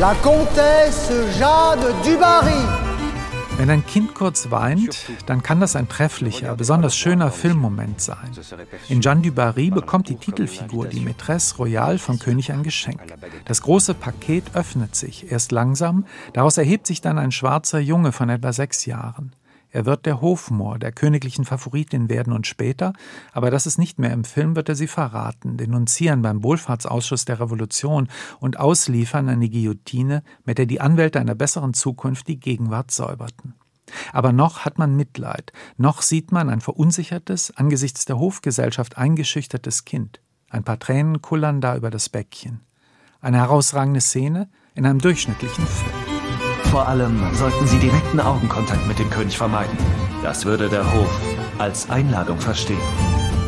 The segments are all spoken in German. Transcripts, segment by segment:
la Comtesse Jeanne du Barry. Wenn ein Kind kurz weint, dann kann das ein trefflicher, besonders schöner Filmmoment sein. In Jeanne du Barry bekommt die Titelfigur, die Maîtresse Royale, vom König ein Geschenk. Das große Paket öffnet sich, erst langsam, daraus erhebt sich dann ein schwarzer Junge von etwa sechs Jahren. Er wird der Hofmoor der königlichen Favoritin werden und später, aber das ist nicht mehr im Film, wird er sie verraten, denunzieren beim Wohlfahrtsausschuss der Revolution und ausliefern an die Guillotine, mit der die Anwälte einer besseren Zukunft die Gegenwart säuberten. Aber noch hat man Mitleid, noch sieht man ein verunsichertes, angesichts der Hofgesellschaft eingeschüchtertes Kind. Ein paar Tränen kullern da über das Bäckchen. Eine herausragende Szene in einem durchschnittlichen Film. Vor allem sollten Sie direkten Augenkontakt mit dem König vermeiden. Das würde der Hof als Einladung verstehen.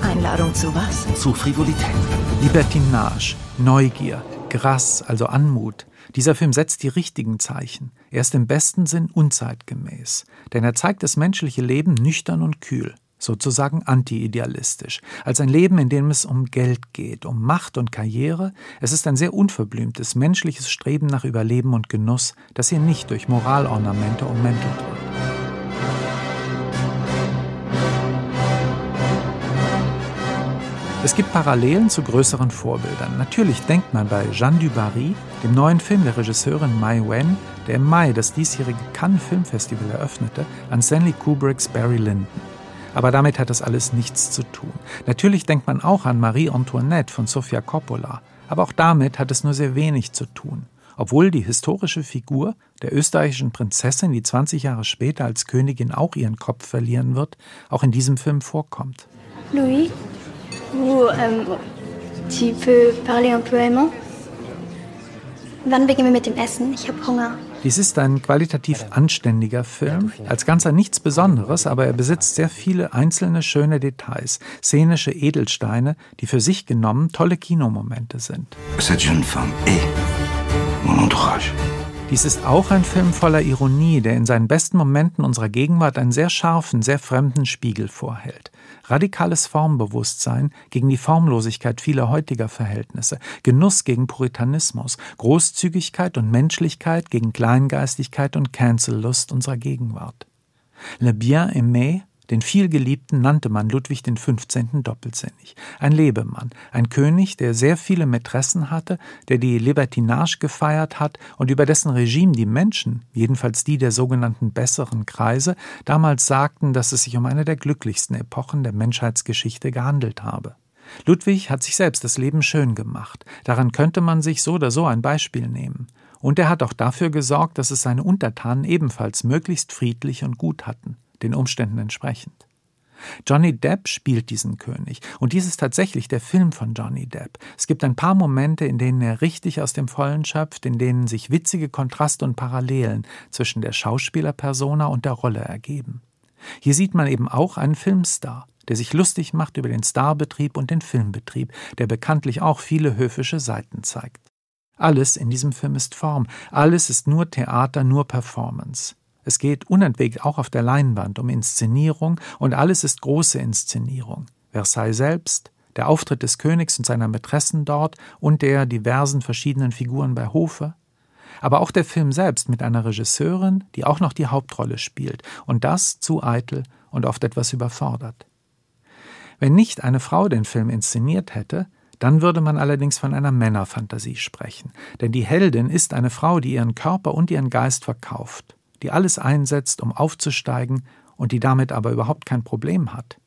Einladung zu was? Zu Frivolität. Libertinage, Neugier, Grass, also Anmut. Dieser Film setzt die richtigen Zeichen. Er ist im besten Sinn unzeitgemäß. Denn er zeigt das menschliche Leben nüchtern und kühl sozusagen anti-idealistisch, als ein Leben, in dem es um Geld geht, um Macht und Karriere. Es ist ein sehr unverblümtes menschliches Streben nach Überleben und Genuss, das hier nicht durch Moralornamente ummäntelt wird. Es gibt Parallelen zu größeren Vorbildern. Natürlich denkt man bei Jeanne du Barry, dem neuen Film der Regisseurin Mai Wen, der im Mai das diesjährige Cannes Filmfestival eröffnete, an Stanley Kubricks Barry Lyndon. Aber damit hat das alles nichts zu tun. Natürlich denkt man auch an Marie Antoinette von Sofia Coppola, aber auch damit hat es nur sehr wenig zu tun. Obwohl die historische Figur der österreichischen Prinzessin, die 20 Jahre später als Königin auch ihren Kopf verlieren wird, auch in diesem Film vorkommt. Louis, vous, ähm, tu peux parler un peu allemand? Wann beginnen wir mit dem Essen? Ich habe Hunger. Dies ist ein qualitativ anständiger Film, als Ganzer nichts Besonderes, aber er besitzt sehr viele einzelne schöne Details, szenische Edelsteine, die für sich genommen tolle Kinomomente sind. Cette jeune femme est mon entourage. Dies ist auch ein Film voller Ironie, der in seinen besten Momenten unserer Gegenwart einen sehr scharfen, sehr fremden Spiegel vorhält. Radikales Formbewusstsein gegen die Formlosigkeit vieler heutiger Verhältnisse, Genuss gegen Puritanismus, Großzügigkeit und Menschlichkeit gegen Kleingeistigkeit und Cancellust unserer Gegenwart. Le Bien-Aimé den vielgeliebten nannte man Ludwig XV. doppelsinnig. Ein Lebemann, ein König, der sehr viele Mätressen hatte, der die Libertinage gefeiert hat und über dessen Regime die Menschen, jedenfalls die der sogenannten besseren Kreise, damals sagten, dass es sich um eine der glücklichsten Epochen der Menschheitsgeschichte gehandelt habe. Ludwig hat sich selbst das Leben schön gemacht. Daran könnte man sich so oder so ein Beispiel nehmen. Und er hat auch dafür gesorgt, dass es seine Untertanen ebenfalls möglichst friedlich und gut hatten den Umständen entsprechend. Johnny Depp spielt diesen König. Und dies ist tatsächlich der Film von Johnny Depp. Es gibt ein paar Momente, in denen er richtig aus dem Vollen schöpft, in denen sich witzige Kontraste und Parallelen zwischen der Schauspielerpersona und der Rolle ergeben. Hier sieht man eben auch einen Filmstar, der sich lustig macht über den Starbetrieb und den Filmbetrieb, der bekanntlich auch viele höfische Seiten zeigt. Alles in diesem Film ist Form, alles ist nur Theater, nur Performance. Es geht unentwegt auch auf der Leinwand um Inszenierung und alles ist große Inszenierung. Versailles selbst, der Auftritt des Königs und seiner Mätressen dort und der diversen verschiedenen Figuren bei Hofe. Aber auch der Film selbst mit einer Regisseurin, die auch noch die Hauptrolle spielt und das zu eitel und oft etwas überfordert. Wenn nicht eine Frau den Film inszeniert hätte, dann würde man allerdings von einer Männerfantasie sprechen, denn die Heldin ist eine Frau, die ihren Körper und ihren Geist verkauft die alles einsetzt, um aufzusteigen und die damit aber überhaupt kein Problem hat.